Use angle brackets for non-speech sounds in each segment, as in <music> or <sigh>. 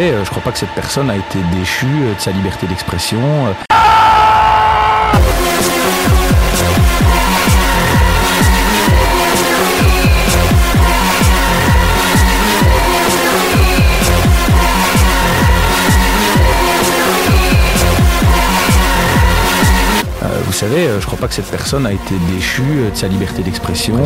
euh, je crois pas que cette personne a été déchue euh, de sa liberté d'expression. euh. Vous savez, je crois pas que cette personne a été déchue de sa liberté d'expression.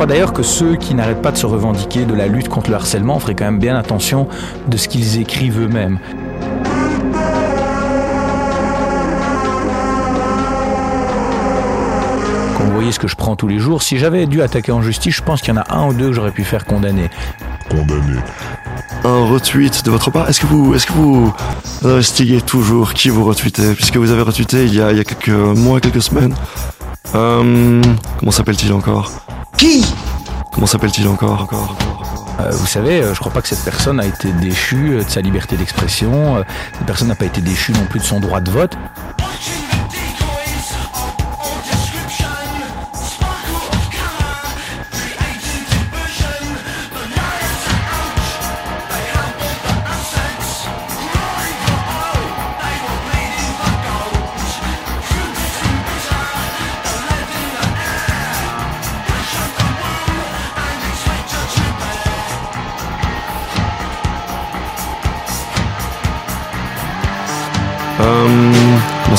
Crois d'ailleurs que ceux qui n'arrêtent pas de se revendiquer de la lutte contre le harcèlement feraient quand même bien attention de ce qu'ils écrivent eux-mêmes. Quand vous voyez ce que je prends tous les jours, si j'avais dû attaquer en justice, je pense qu'il y en a un ou deux que j'aurais pu faire condamner. Condamné. Un retweet de votre part, est-ce que vous, est-ce que vous investiguez toujours qui vous retweetez Puisque vous avez retweeté il y a, il y a quelques mois, quelques semaines. Euh, comment s'appelle-t-il encore? Qui Comment s'appelle-t-il encore, encore, encore, encore Euh, vous savez, euh, je crois pas que cette personne a été déchue euh, de sa liberté d'expression. Cette personne n'a pas été déchue non plus de son droit de vote.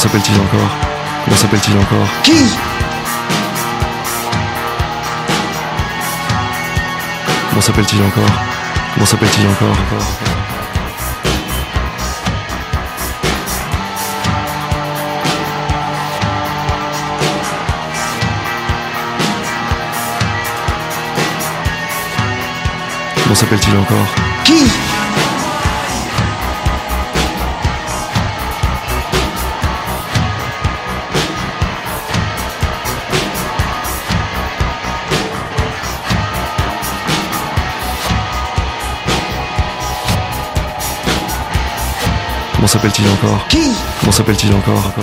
S'appelle-t-il encore? Comment s'appelle-t-il encore? Qui? Comment s'appelle-t-il encore? Comment s'appelle-t-il encore, encore, Comment s'appelle-t-il encore? Qui? S'appelle-t-il encore Qui Comment s'appelle-t-il encore,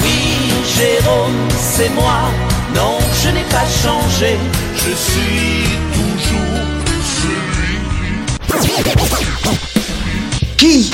Oui, Jérôme, c'est moi. Non, je n'ai pas changé. Je suis toujours Qui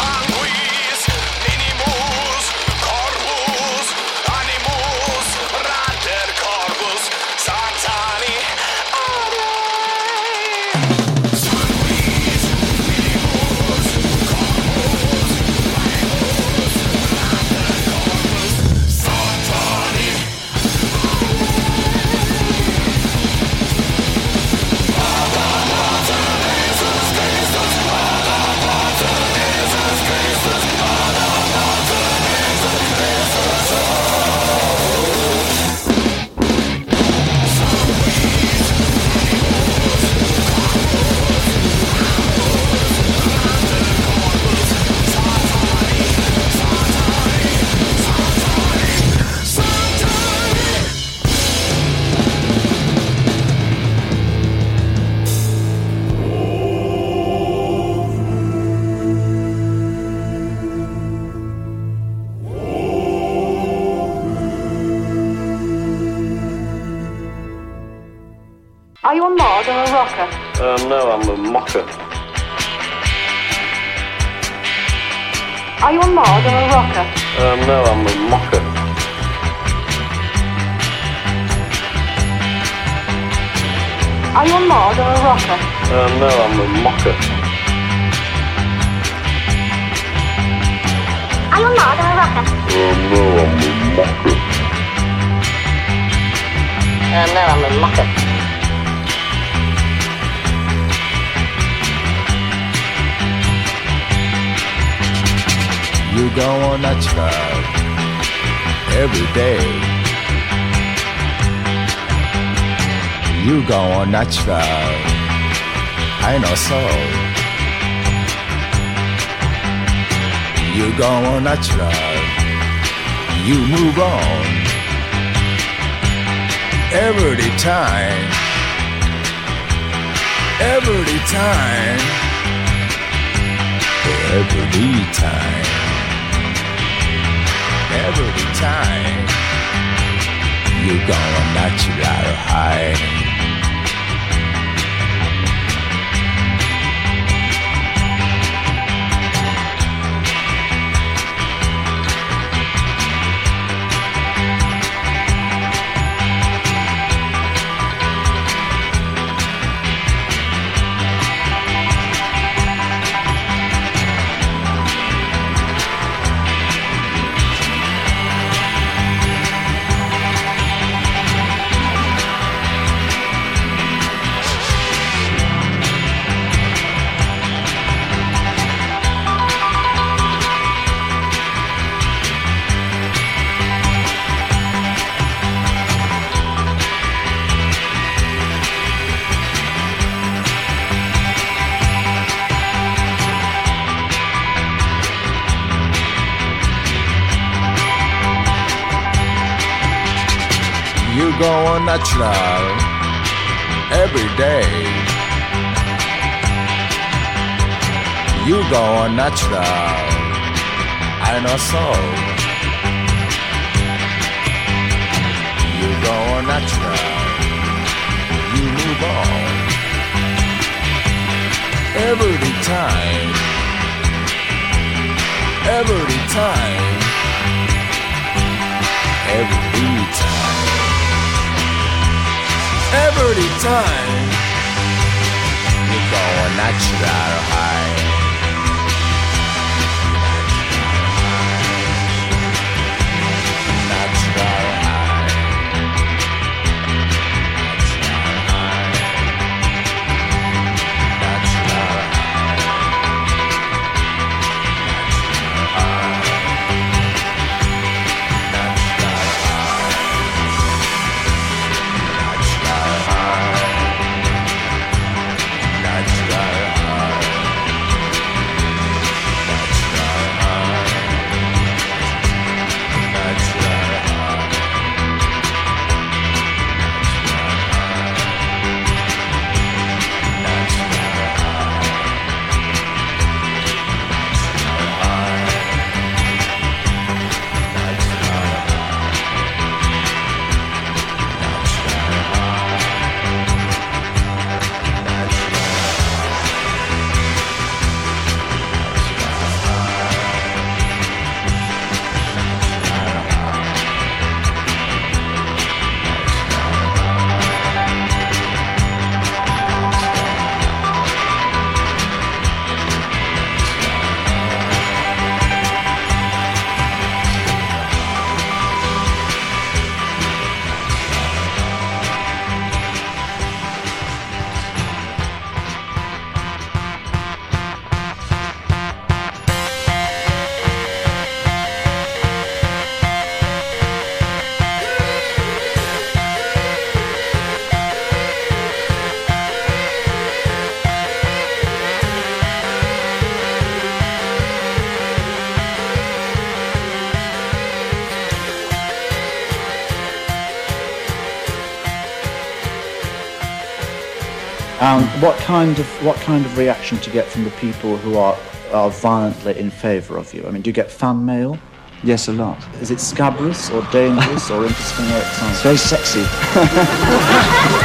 Um, no, I'm a mocker. Are you a mod or a rocker? Um, no, I'm a mocker. Are you a mod or a rocker? Um, no, I'm a mocker. Are you a mod or a rocker? Um, no, I'm a mocker. Um, no, I'm a mocker. You go on natural every day. You go on natural. I know so. You go on natural. You move on every time. Every time. every time, every time. You're gonna natural high. Natural every day. You going natural, I know so. You going natural, you move on. Every time, every time, every time every time you're going natural high. What kind of what kind of reaction do you get from the people who are are violently in favour of you? I mean, do you get fan mail? Yes, a lot. Is it scabrous or dangerous or interesting or exciting? It's very sexy. <laughs>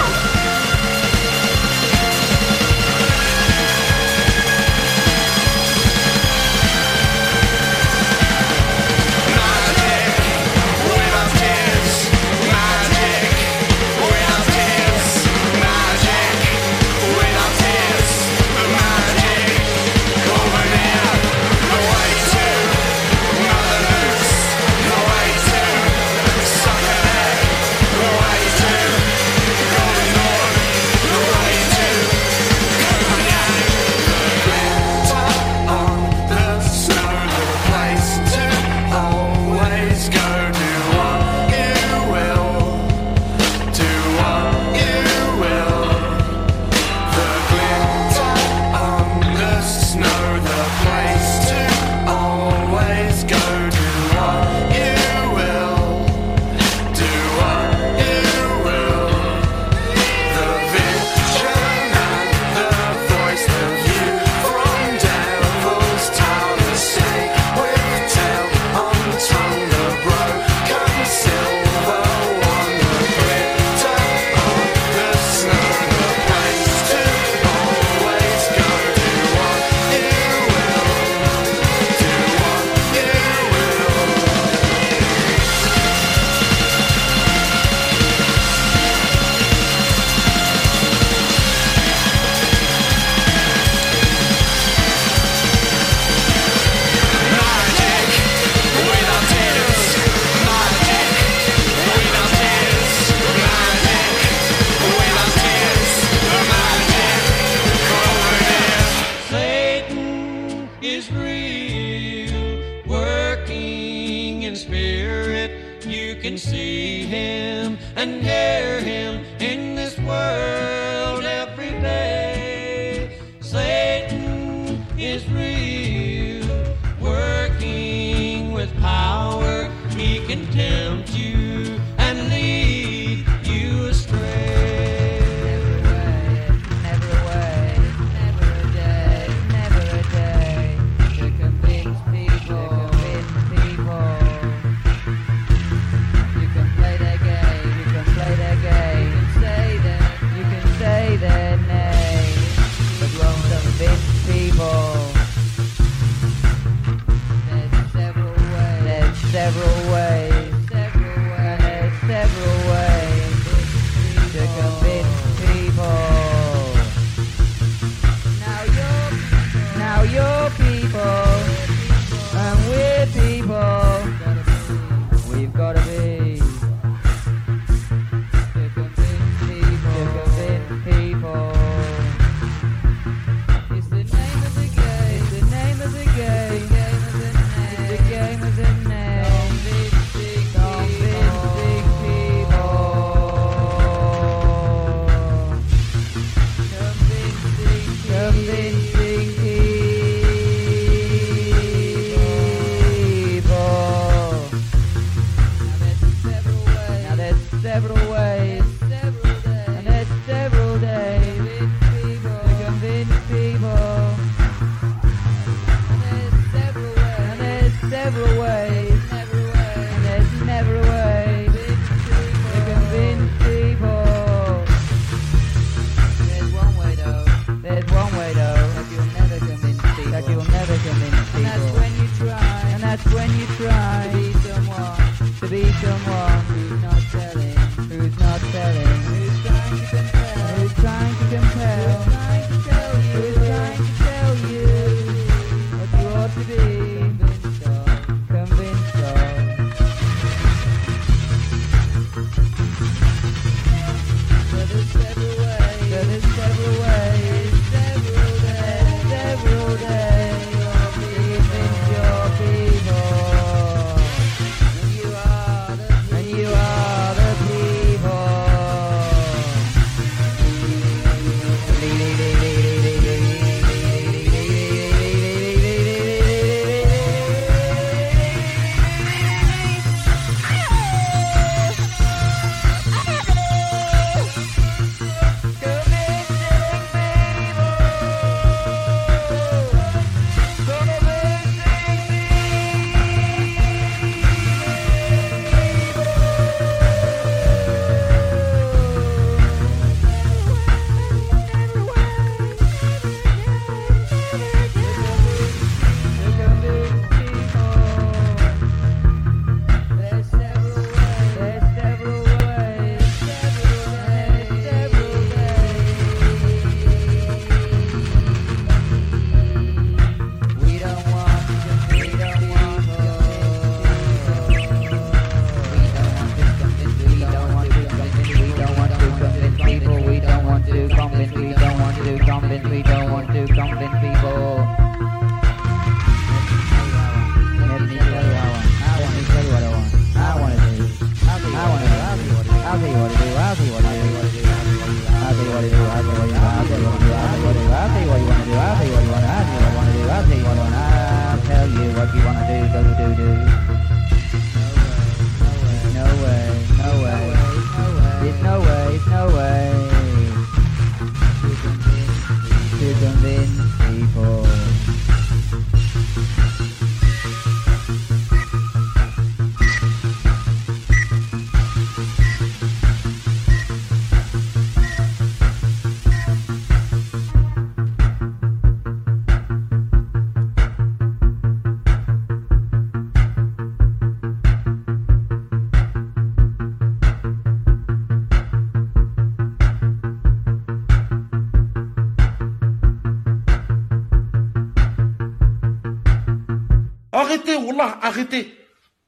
arrêtez.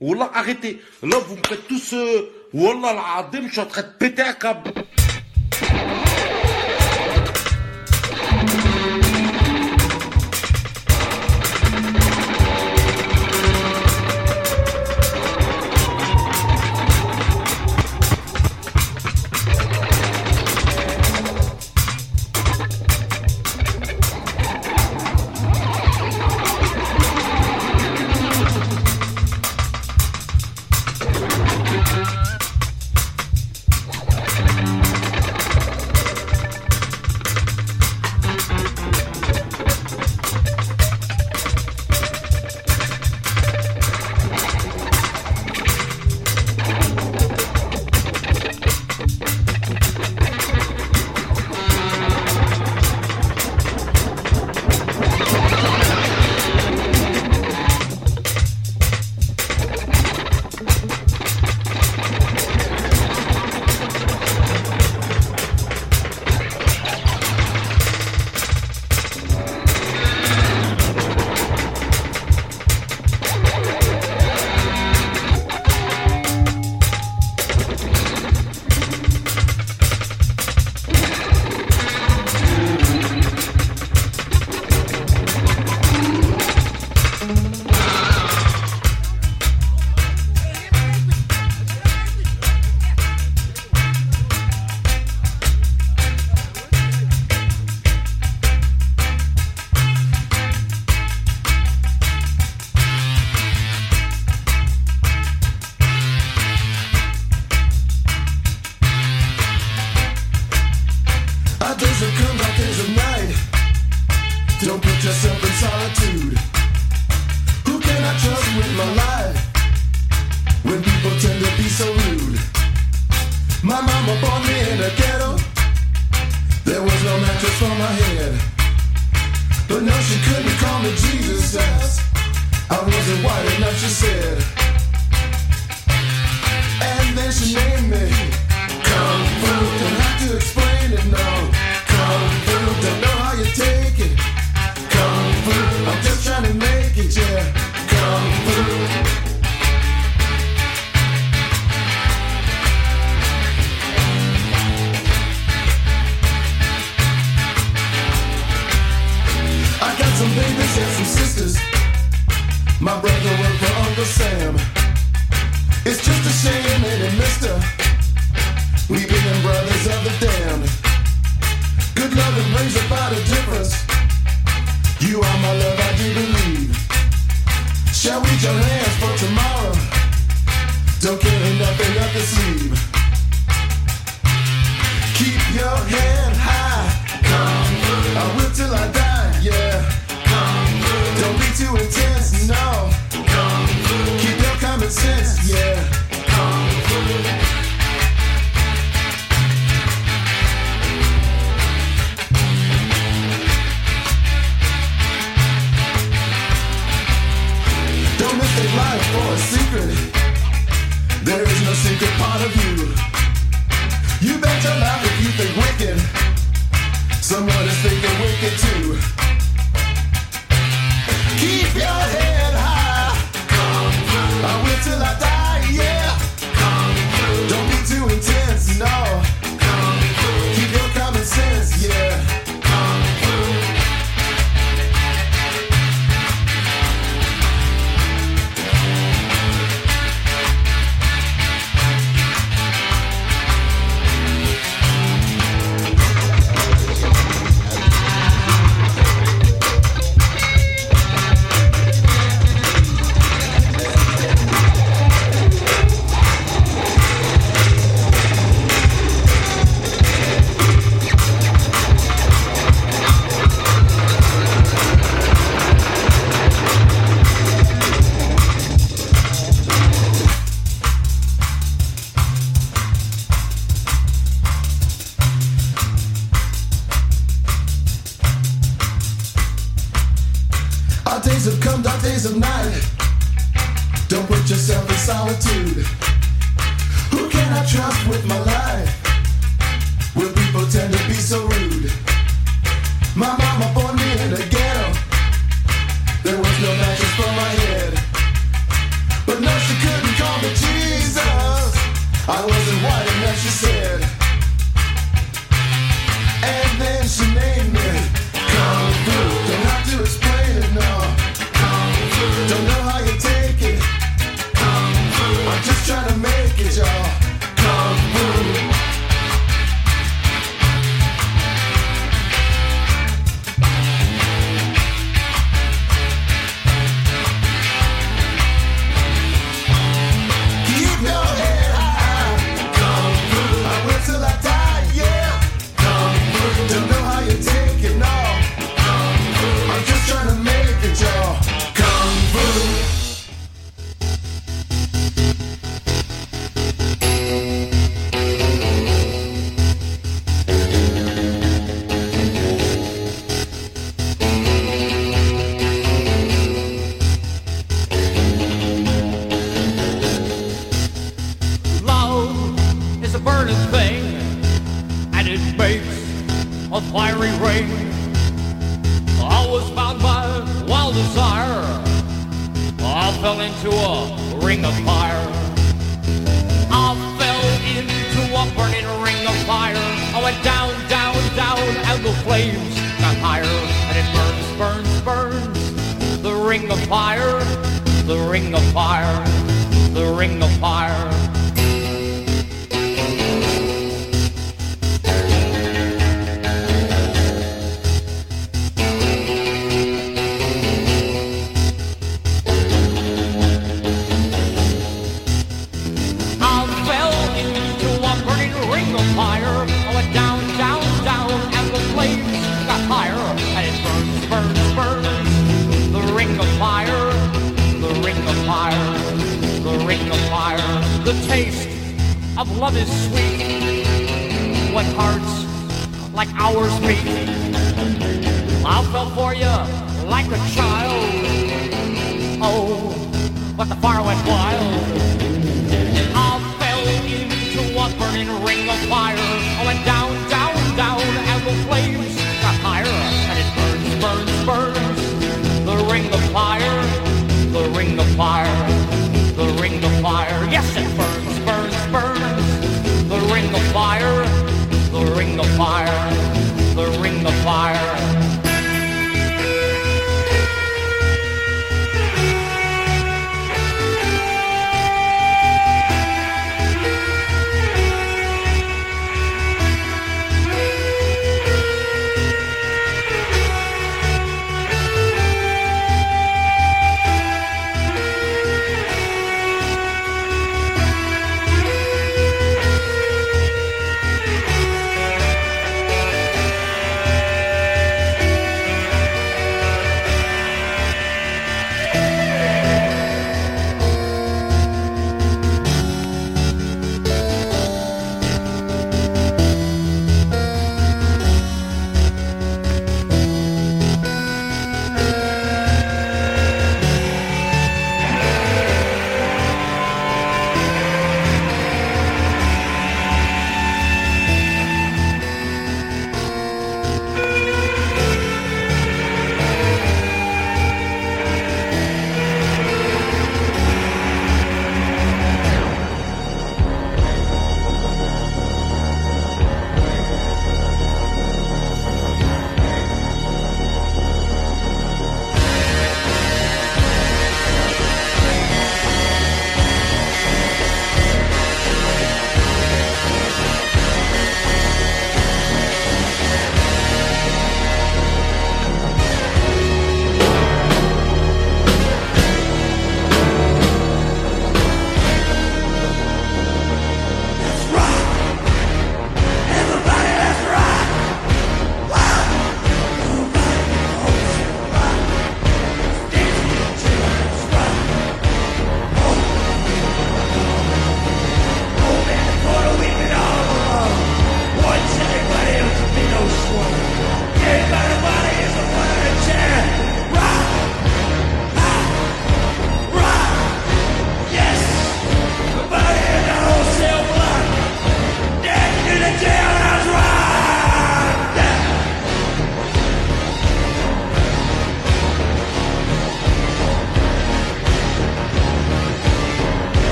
Wallah, arrêtez. Là, vous me faites tous... Euh, Wallah, je suis en train de péter un câble. mistake life for a secret. There is no secret part of you. You better laugh if you think wicked. Someone is thinking wicked too. Keep your head high. I will till I die, yeah. Don't be too intense, no. Keep your common sense, yeah. fire.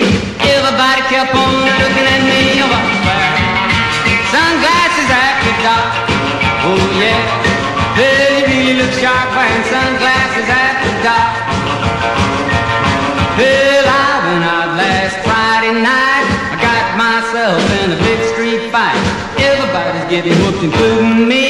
Everybody kept on looking at me. I was fair. Sunglasses after dark. Oh yeah. Hey, you really look sharp wearing sunglasses after dark. Well, I went out last Friday night. I got myself in a big street fight. Everybody's getting whooped, including me.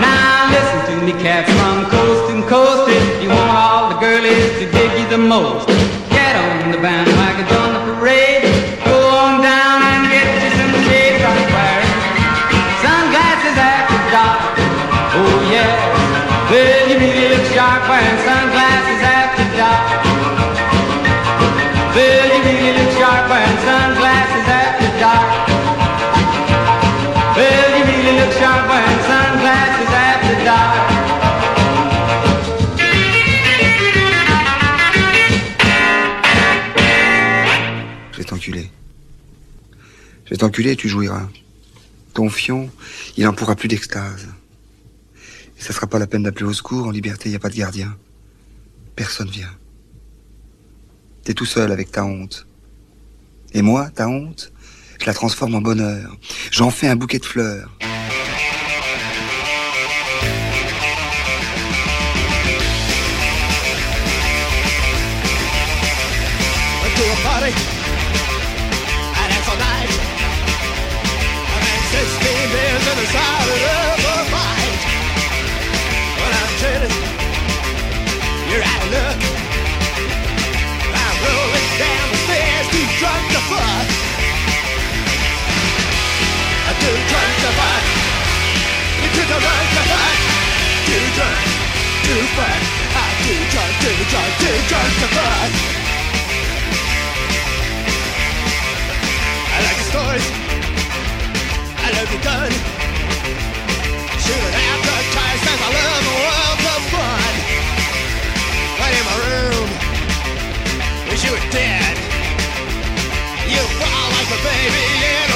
Now listen to me, cats from coast to coast. If you want all the girlies to dig you the most, Et tu jouiras. Ton fion, il en pourra plus d'extase. Et ça sera pas la peine d'appeler au secours, en liberté, y a pas de gardien. Personne vient. T'es tout seul avec ta honte. Et moi, ta honte, je la transforme en bonheur. J'en fais un bouquet de fleurs. To drunk, too drunk, too drunk to fuck. I like the stories. I love the gun. Shooting. I world of fun. In my room. You were dead. You fall like a baby in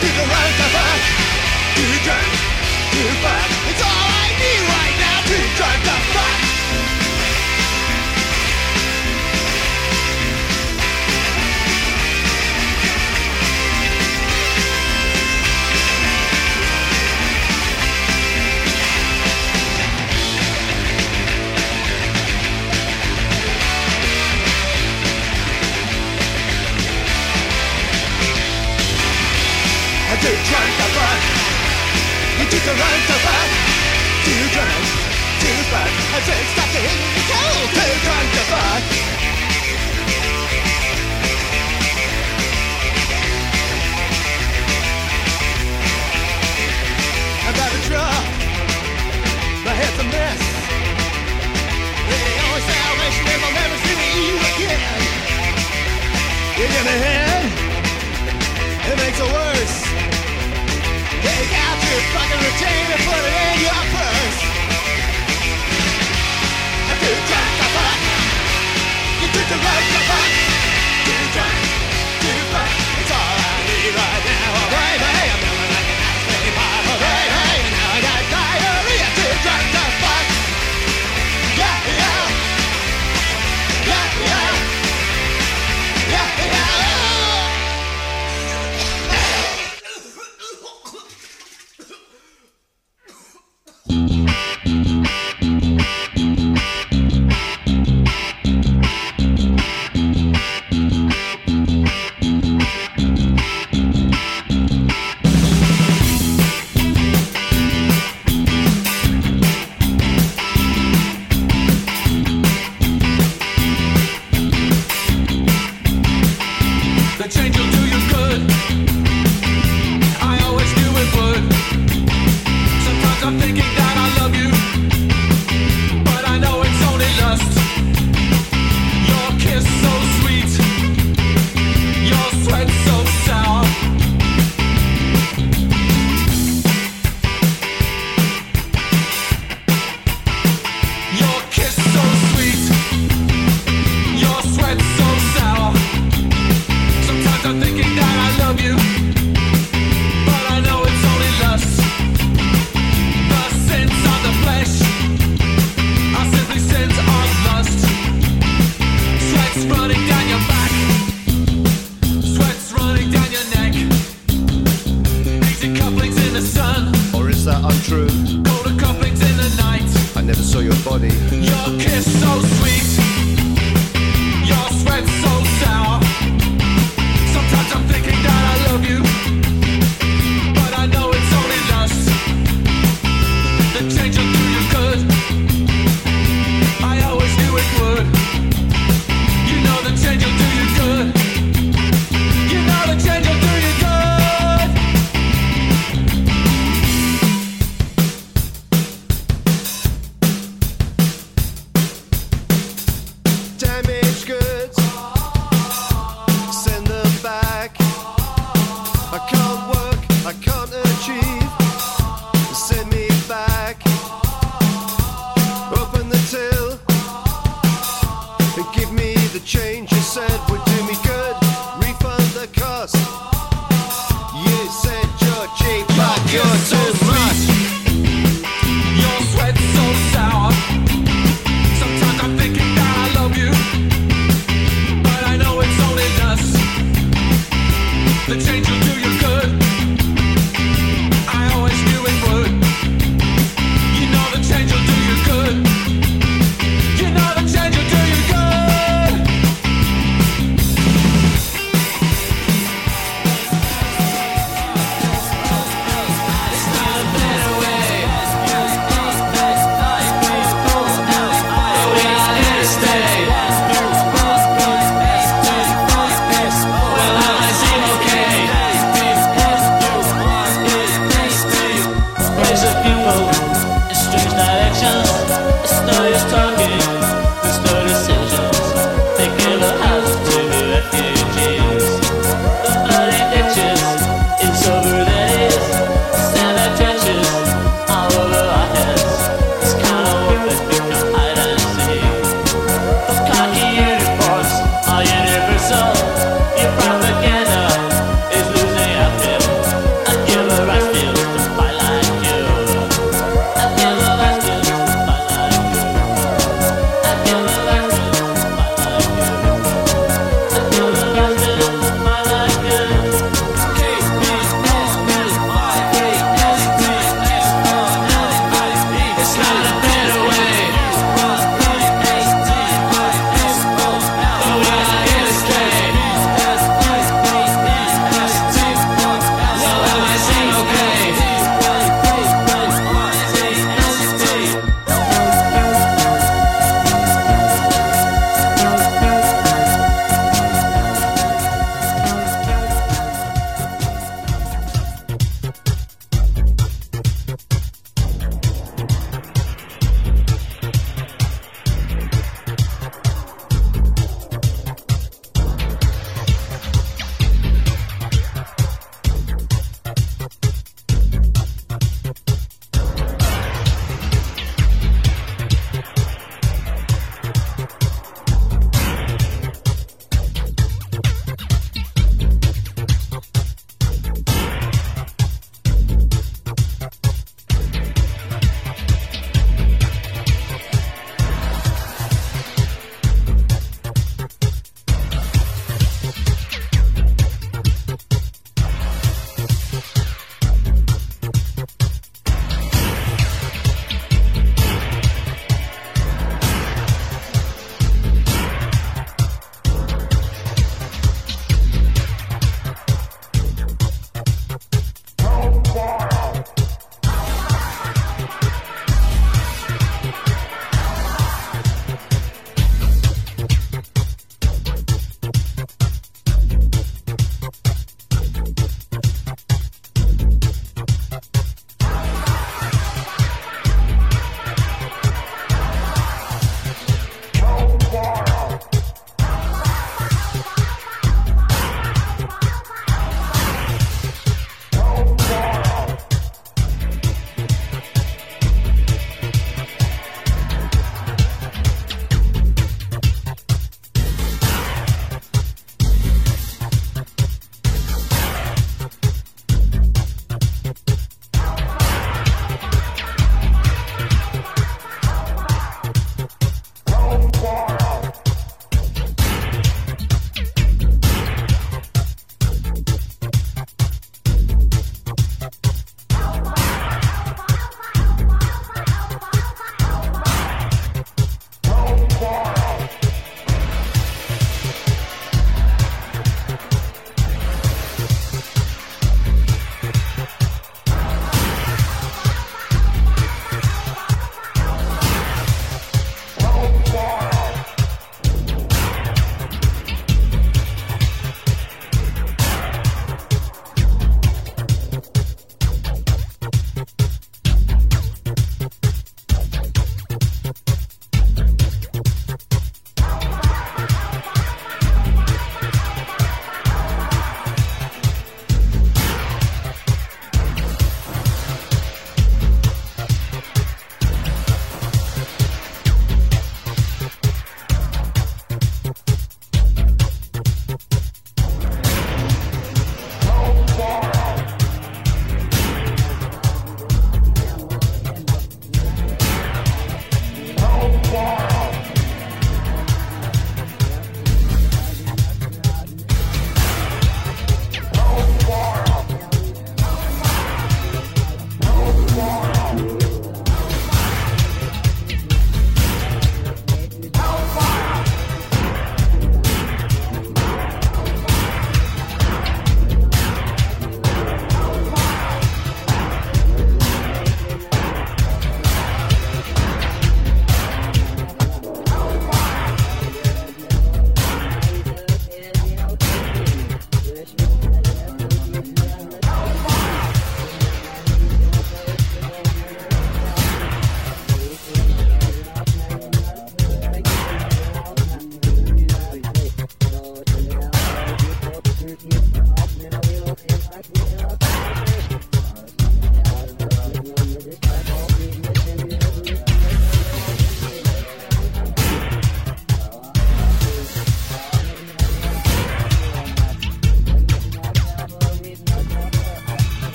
Drunk to fuck. Too drunk fuck. It's all I need right now. To fuck. I'm too drunk. You took a run to fuck. Too drunk to fuck. I said stop it. Cold.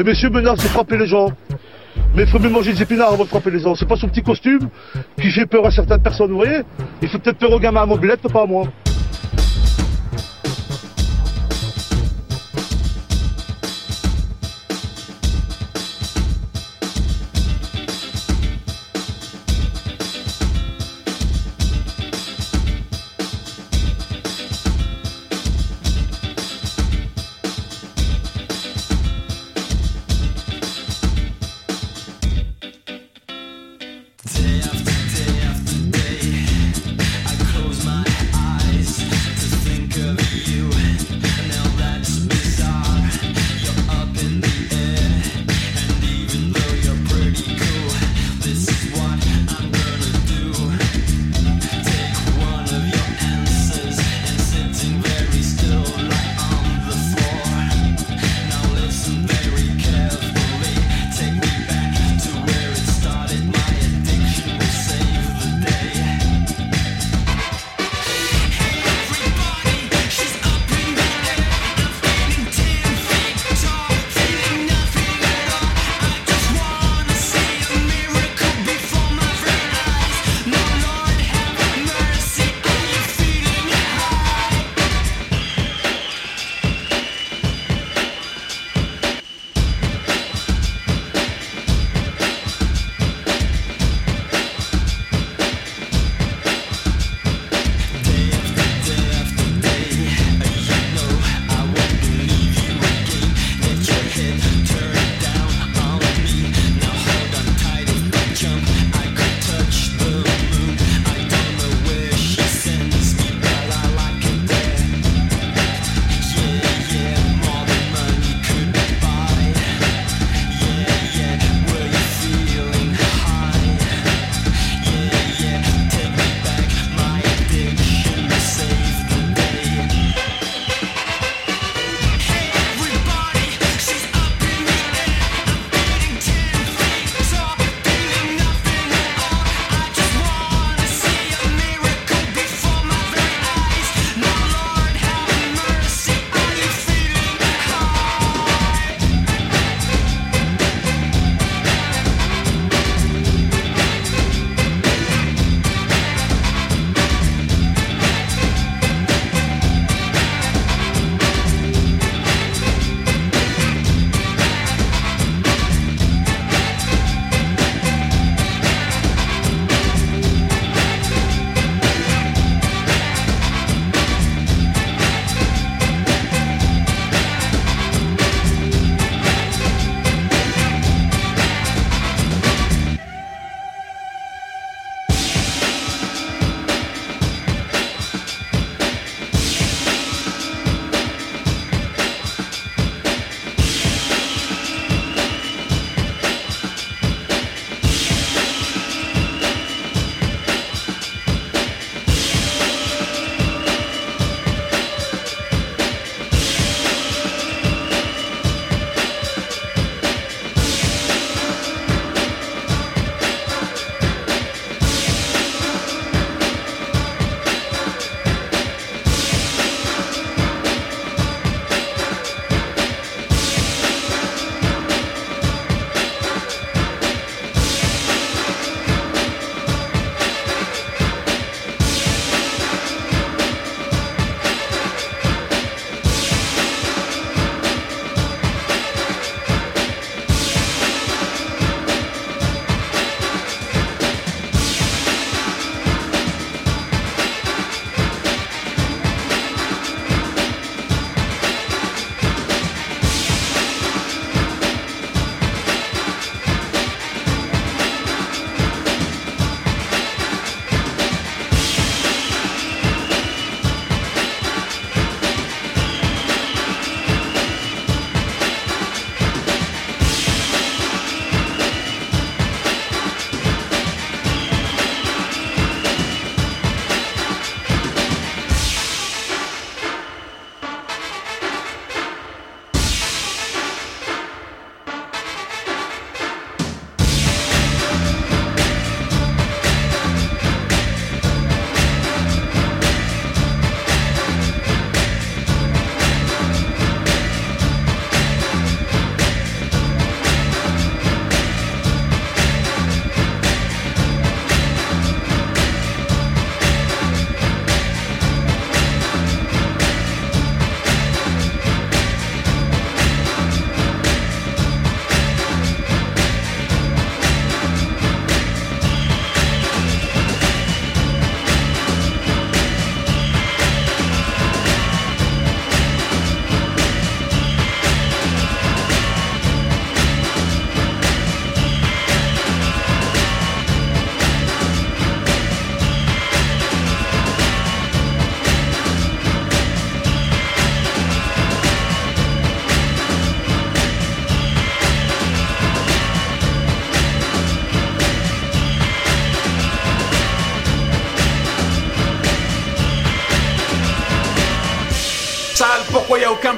Et monsieur menace de frapper les gens. Mais il faut mieux manger des épinards avant de frapper les gens. C'est pas son petit costume qui fait peur à certaines personnes, vous voyez? Il fait peut-être peur aux gamins à mobilette, pas à moi.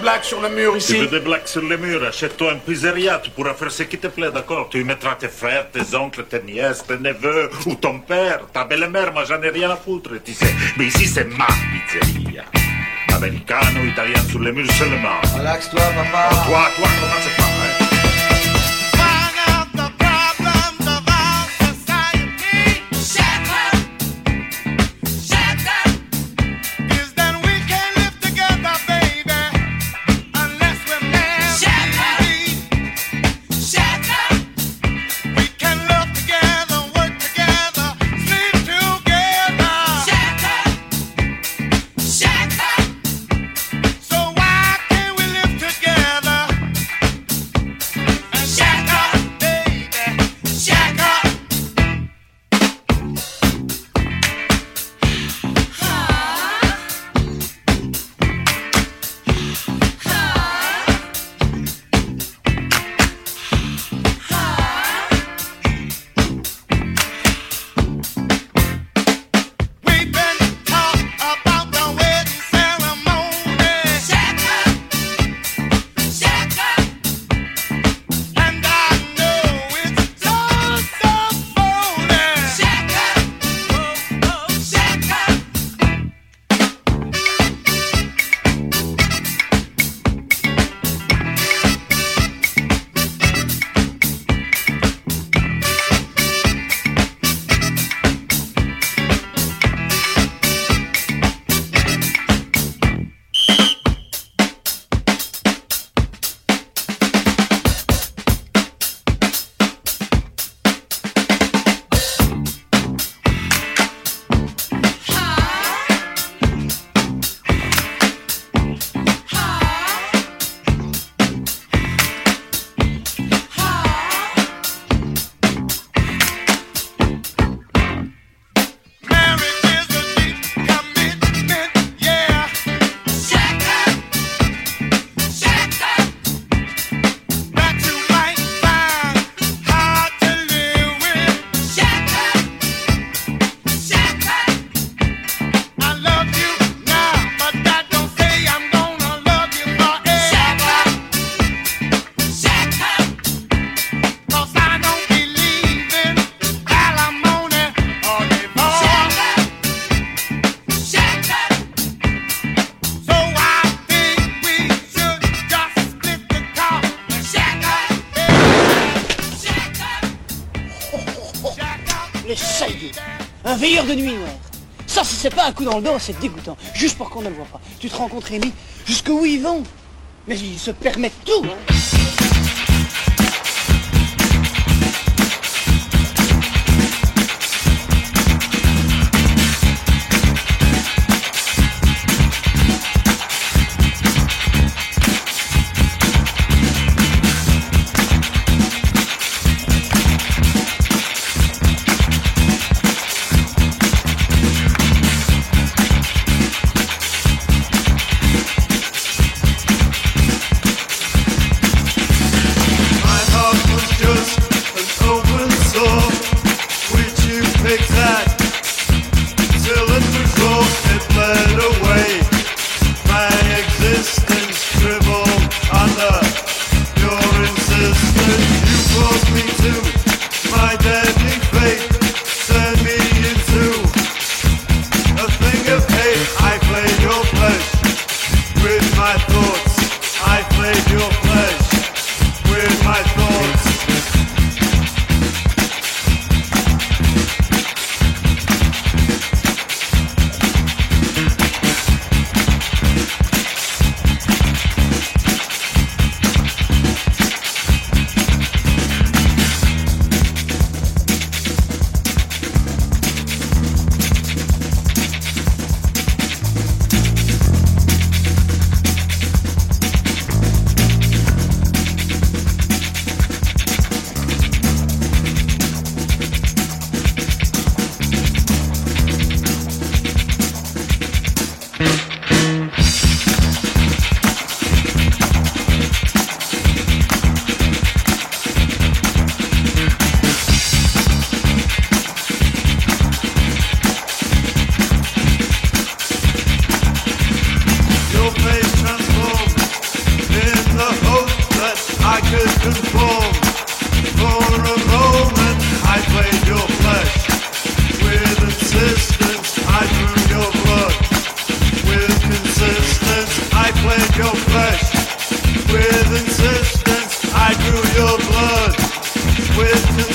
Pourquoi y a aucun blague sur le mur Tu ici veux des blagues sur les murs? Achète-toi une pizzeria, tu pourras faire ce qui te plaît, d'accord? Tu y mettras tes frères, tes oncles, tes nièces, tes neveux, ou ton père, ta belle-mère, moi j'en ai rien à foutre, tu sais. Mais ici c'est ma pizzeria. Americano, italien sur les murs seulement. Relaxe-toi, papa. Toi, toi, commence pas, Un coup dans le dos, c'est dégoûtant. Juste pour qu'on ne le voit pas. Tu te rends compte, Rémi Jusqu'où ils vont? Mais ils se permettent tout,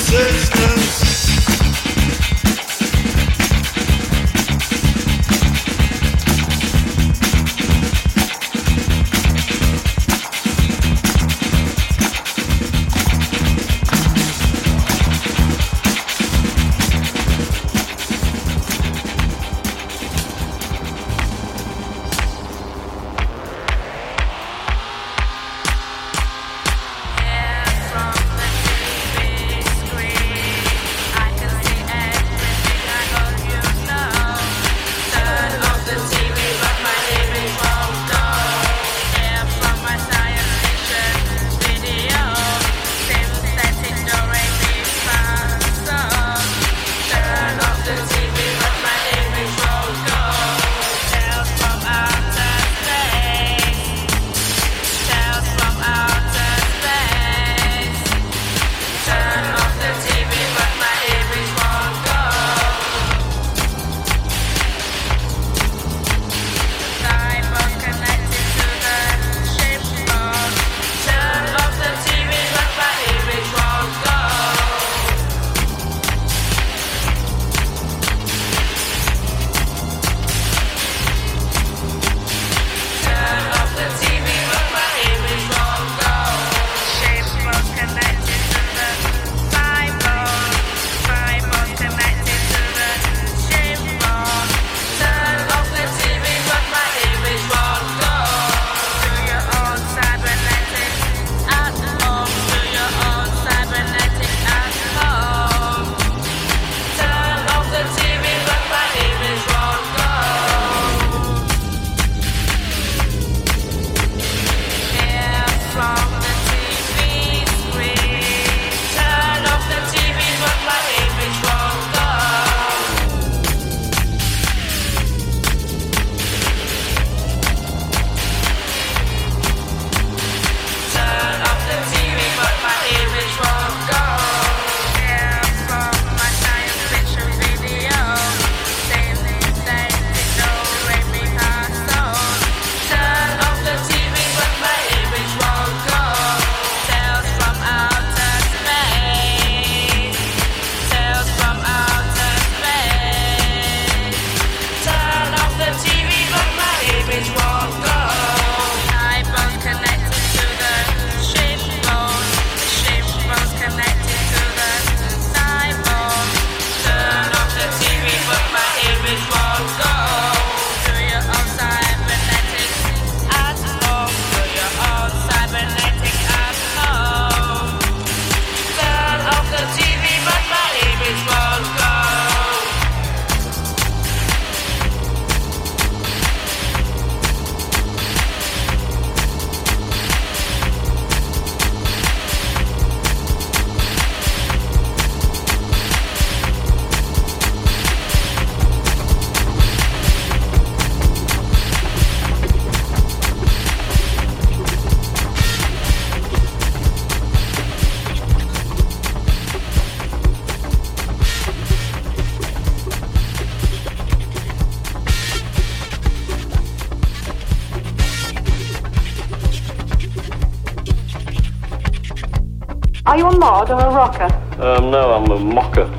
resistance. No, I'm a mocker.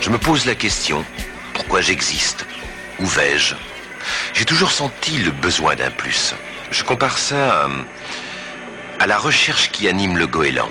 Je me pose la question, pourquoi j'existe? Où vais-je? J'ai toujours senti le besoin d'un plus. Je compare ça à, à la recherche qui anime le goéland.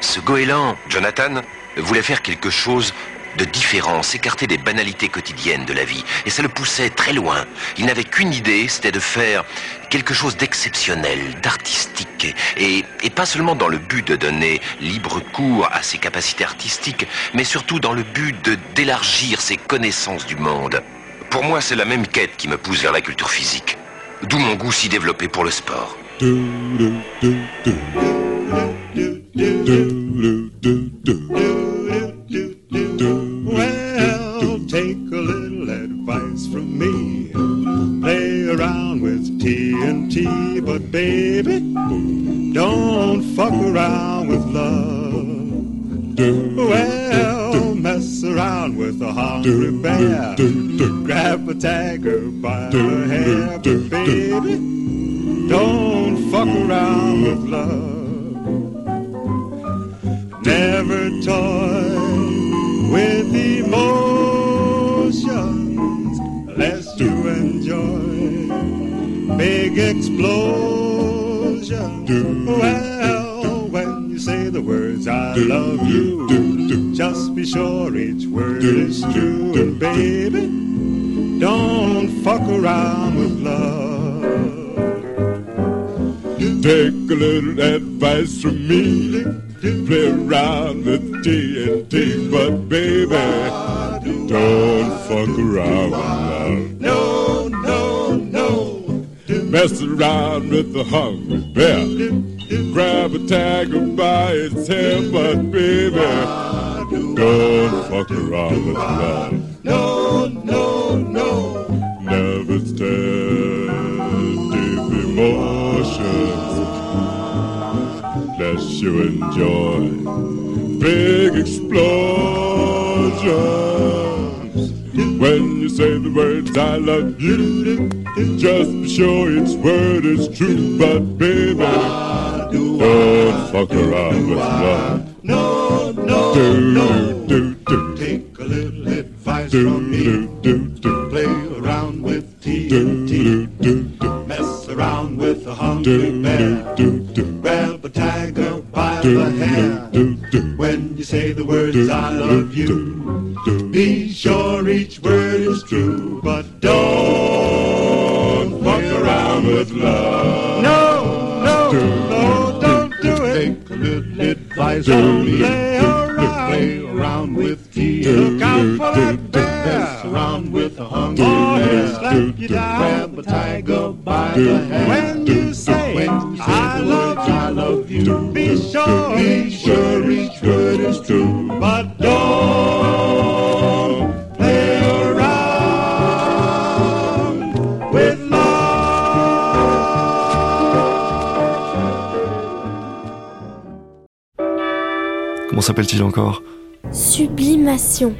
Ce goéland, Jonathan, voulait faire quelque chose de différent, s'écarter des banalités quotidiennes de la vie. Et ça le poussait très loin. Il n'avait qu'une idée, c'était de faire quelque chose d'exceptionnel, d'artistique. Et, pas seulement dans le but de donner libre cours à ses capacités artistiques, mais surtout dans le but d'élargir ses connaissances du monde. Pour moi, c'est la même quête qui me pousse vers la culture physique. D'où mon goût si développé pour le sport. Well, take a little advice from me. Play around with TNT, but baby, don't fuck around with love. Well, mess around with a hungry bear. Grab a tiger by the hair, but baby, don't fuck around with love. Never toy with emotions lest you enjoy big explosion. Well, when you say the words I love you, just be sure each word is true. And baby, don't fuck around with love. Take a little advice from me. Play around with TNT, but baby, don't fuck around with love. No, no, no. Mess around with the hungry bear. Grab a tiger by its hair, but baby, don't fuck around with love. You enjoy big explosions. When you say the words I love you, just be sure each word is true. But baby, don't fuck around with love. S'appelle-t-il encore? Sublimation.